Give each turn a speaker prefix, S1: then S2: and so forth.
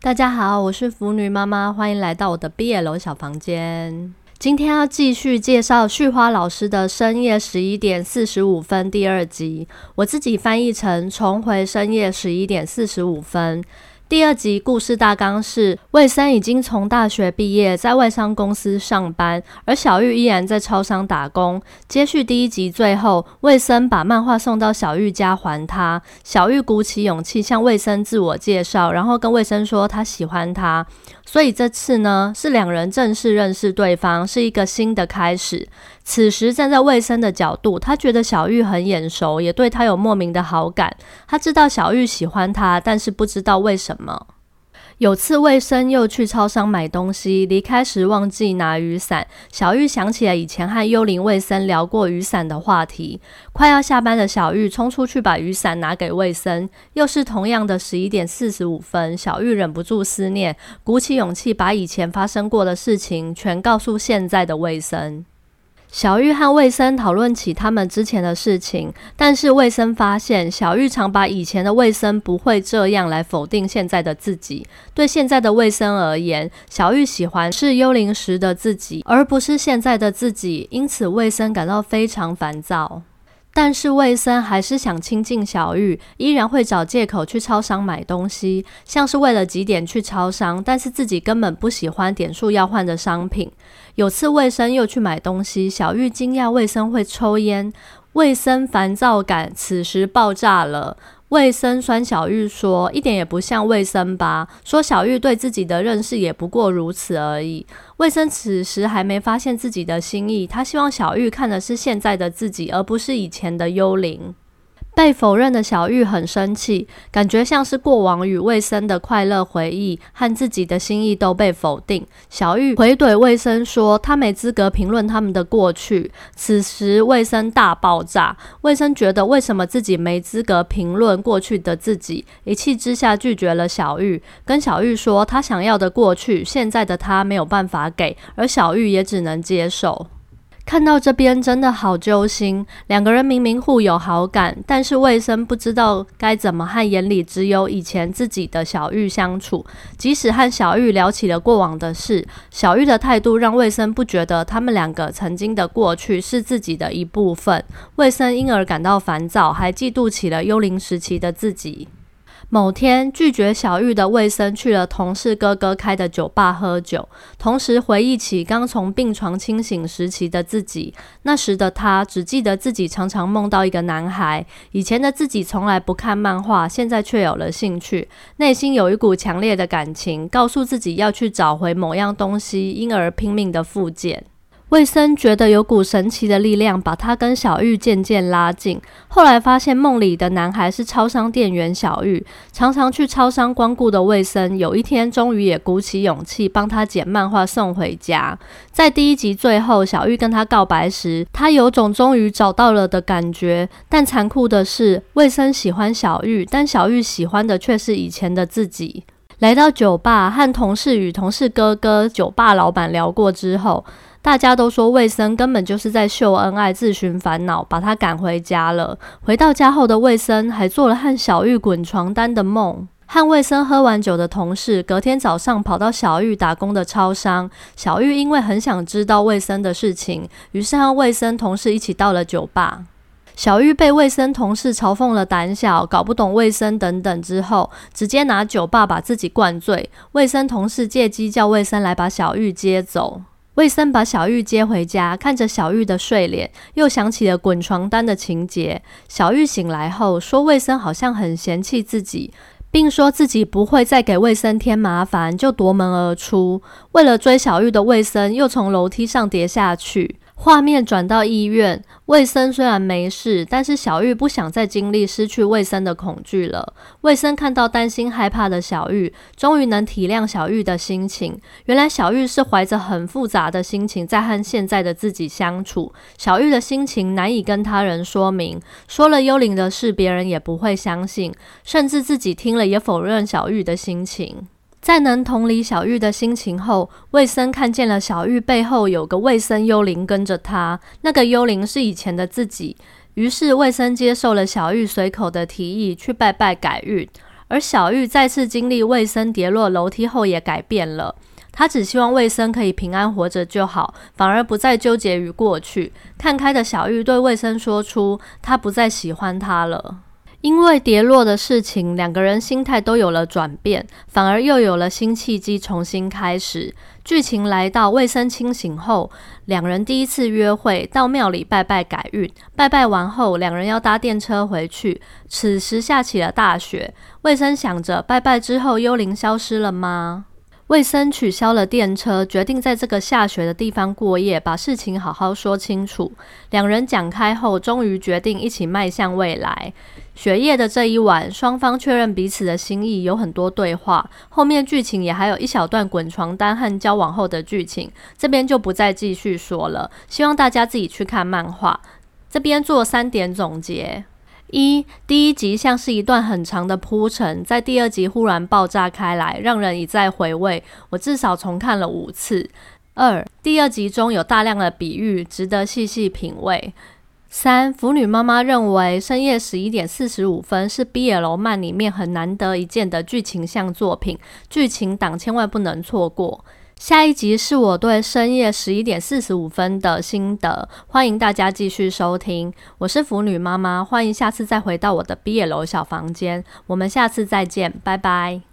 S1: 大家好，我是腐女妈妈，欢迎来到我的毕业楼小房间。今天要继续介绍旭花老师的《深夜十一点四十五分》第二集，我自己翻译成“重回深夜十一点四十五分”。第二集故事大纲是：魏森已经从大学毕业，在外商公司上班，而小玉依然在超商打工。接续第一集，最后魏森把漫画送到小玉家还她。小玉鼓起勇气向魏森自我介绍，然后跟魏森说他喜欢他。所以这次呢，是两人正式认识对方，是一个新的开始。此时站在魏生的角度，他觉得小玉很眼熟，也对他有莫名的好感。他知道小玉喜欢他，但是不知道为什么。有次魏森又去超商买东西，离开时忘记拿雨伞。小玉想起了以前和幽灵魏森聊过雨伞的话题。快要下班的小玉冲出去把雨伞拿给魏森，又是同样的十一点四十五分。小玉忍不住思念，鼓起勇气把以前发生过的事情全告诉现在的魏森。小玉和卫生讨论起他们之前的事情，但是卫生发现小玉常把以前的卫生不会这样来否定现在的自己。对现在的卫生而言，小玉喜欢是幽灵时的自己，而不是现在的自己，因此卫生感到非常烦躁。但是魏森还是想亲近小玉，依然会找借口去超商买东西，像是为了几点去超商，但是自己根本不喜欢点数要换的商品。有次魏森又去买东西，小玉惊讶魏森会抽烟，魏森烦躁感此时爆炸了。卫生酸小玉说：“一点也不像卫生吧？说小玉对自己的认识也不过如此而已。”卫生此时还没发现自己的心意，他希望小玉看的是现在的自己，而不是以前的幽灵。被否认的小玉很生气，感觉像是过往与魏森的快乐回忆和自己的心意都被否定。小玉回怼魏森说：“他没资格评论他们的过去。”此时魏森大爆炸，魏森觉得为什么自己没资格评论过去的自己，一气之下拒绝了小玉，跟小玉说他想要的过去，现在的他没有办法给，而小玉也只能接受。看到这边真的好揪心，两个人明明互有好感，但是魏生不知道该怎么和眼里只有以前自己的小玉相处。即使和小玉聊起了过往的事，小玉的态度让魏生不觉得他们两个曾经的过去是自己的一部分。魏生因而感到烦躁，还嫉妒起了幽灵时期的自己。某天，拒绝小玉的魏森去了同事哥哥开的酒吧喝酒，同时回忆起刚从病床清醒时期的自己。那时的他只记得自己常常梦到一个男孩。以前的自己从来不看漫画，现在却有了兴趣，内心有一股强烈的感情，告诉自己要去找回某样东西，因而拼命的复健。魏森觉得有股神奇的力量把他跟小玉渐渐拉近。后来发现梦里的男孩是超商店员小玉，常常去超商光顾的魏森，有一天终于也鼓起勇气帮他捡漫画送回家。在第一集最后，小玉跟他告白时，他有种终于找到了的感觉。但残酷的是，魏森喜欢小玉，但小玉喜欢的却是以前的自己。来到酒吧，和同事与同事哥哥、酒吧老板聊过之后。大家都说魏森根本就是在秀恩爱、自寻烦恼，把他赶回家了。回到家后的魏森还做了和小玉滚床单的梦。和魏森喝完酒的同事，隔天早上跑到小玉打工的超商。小玉因为很想知道魏森的事情，于是和魏森同事一起到了酒吧。小玉被魏森同事嘲讽了胆小、搞不懂魏森等等之后，直接拿酒吧把自己灌醉。魏森同事借机叫魏森来把小玉接走。魏森把小玉接回家，看着小玉的睡脸，又想起了滚床单的情节。小玉醒来后说：“魏森好像很嫌弃自己，并说自己不会再给魏森添麻烦，就夺门而出。为了追小玉的魏森，又从楼梯上跌下去。”画面转到医院，魏森虽然没事，但是小玉不想再经历失去魏森的恐惧了。魏森看到担心害怕的小玉，终于能体谅小玉的心情。原来小玉是怀着很复杂的心情在和现在的自己相处。小玉的心情难以跟他人说明，说了幽灵的事，别人也不会相信，甚至自己听了也否认小玉的心情。在能同理小玉的心情后，魏森看见了小玉背后有个魏森幽灵跟着他，那个幽灵是以前的自己。于是魏森接受了小玉随口的提议，去拜拜改运。而小玉再次经历卫生跌落楼梯后也改变了，她只希望卫生可以平安活着就好，反而不再纠结于过去。看开的小玉对卫生说出，她不再喜欢他了。因为跌落的事情，两个人心态都有了转变，反而又有了新契机，重新开始。剧情来到卫生清醒后，两人第一次约会，到庙里拜拜改运。拜拜完后，两人要搭电车回去。此时下起了大雪，卫生想着拜拜之后幽灵消失了吗？卫生取消了电车，决定在这个下雪的地方过夜，把事情好好说清楚。两人讲开后，终于决定一起迈向未来。雪夜的这一晚，双方确认彼此的心意，有很多对话。后面剧情也还有一小段滚床单和交往后的剧情，这边就不再继续说了。希望大家自己去看漫画。这边做三点总结。一第一集像是一段很长的铺陈，在第二集忽然爆炸开来，让人一再回味。我至少重看了五次。二第二集中有大量的比喻，值得细细品味。三腐女妈妈认为深夜十一点四十五分是 BL 漫里面很难得一见的剧情向作品，剧情党千万不能错过。下一集是我对深夜十一点四十五分的心得，欢迎大家继续收听。我是腐女妈妈，欢迎下次再回到我的毕业楼小房间，我们下次再见，拜拜。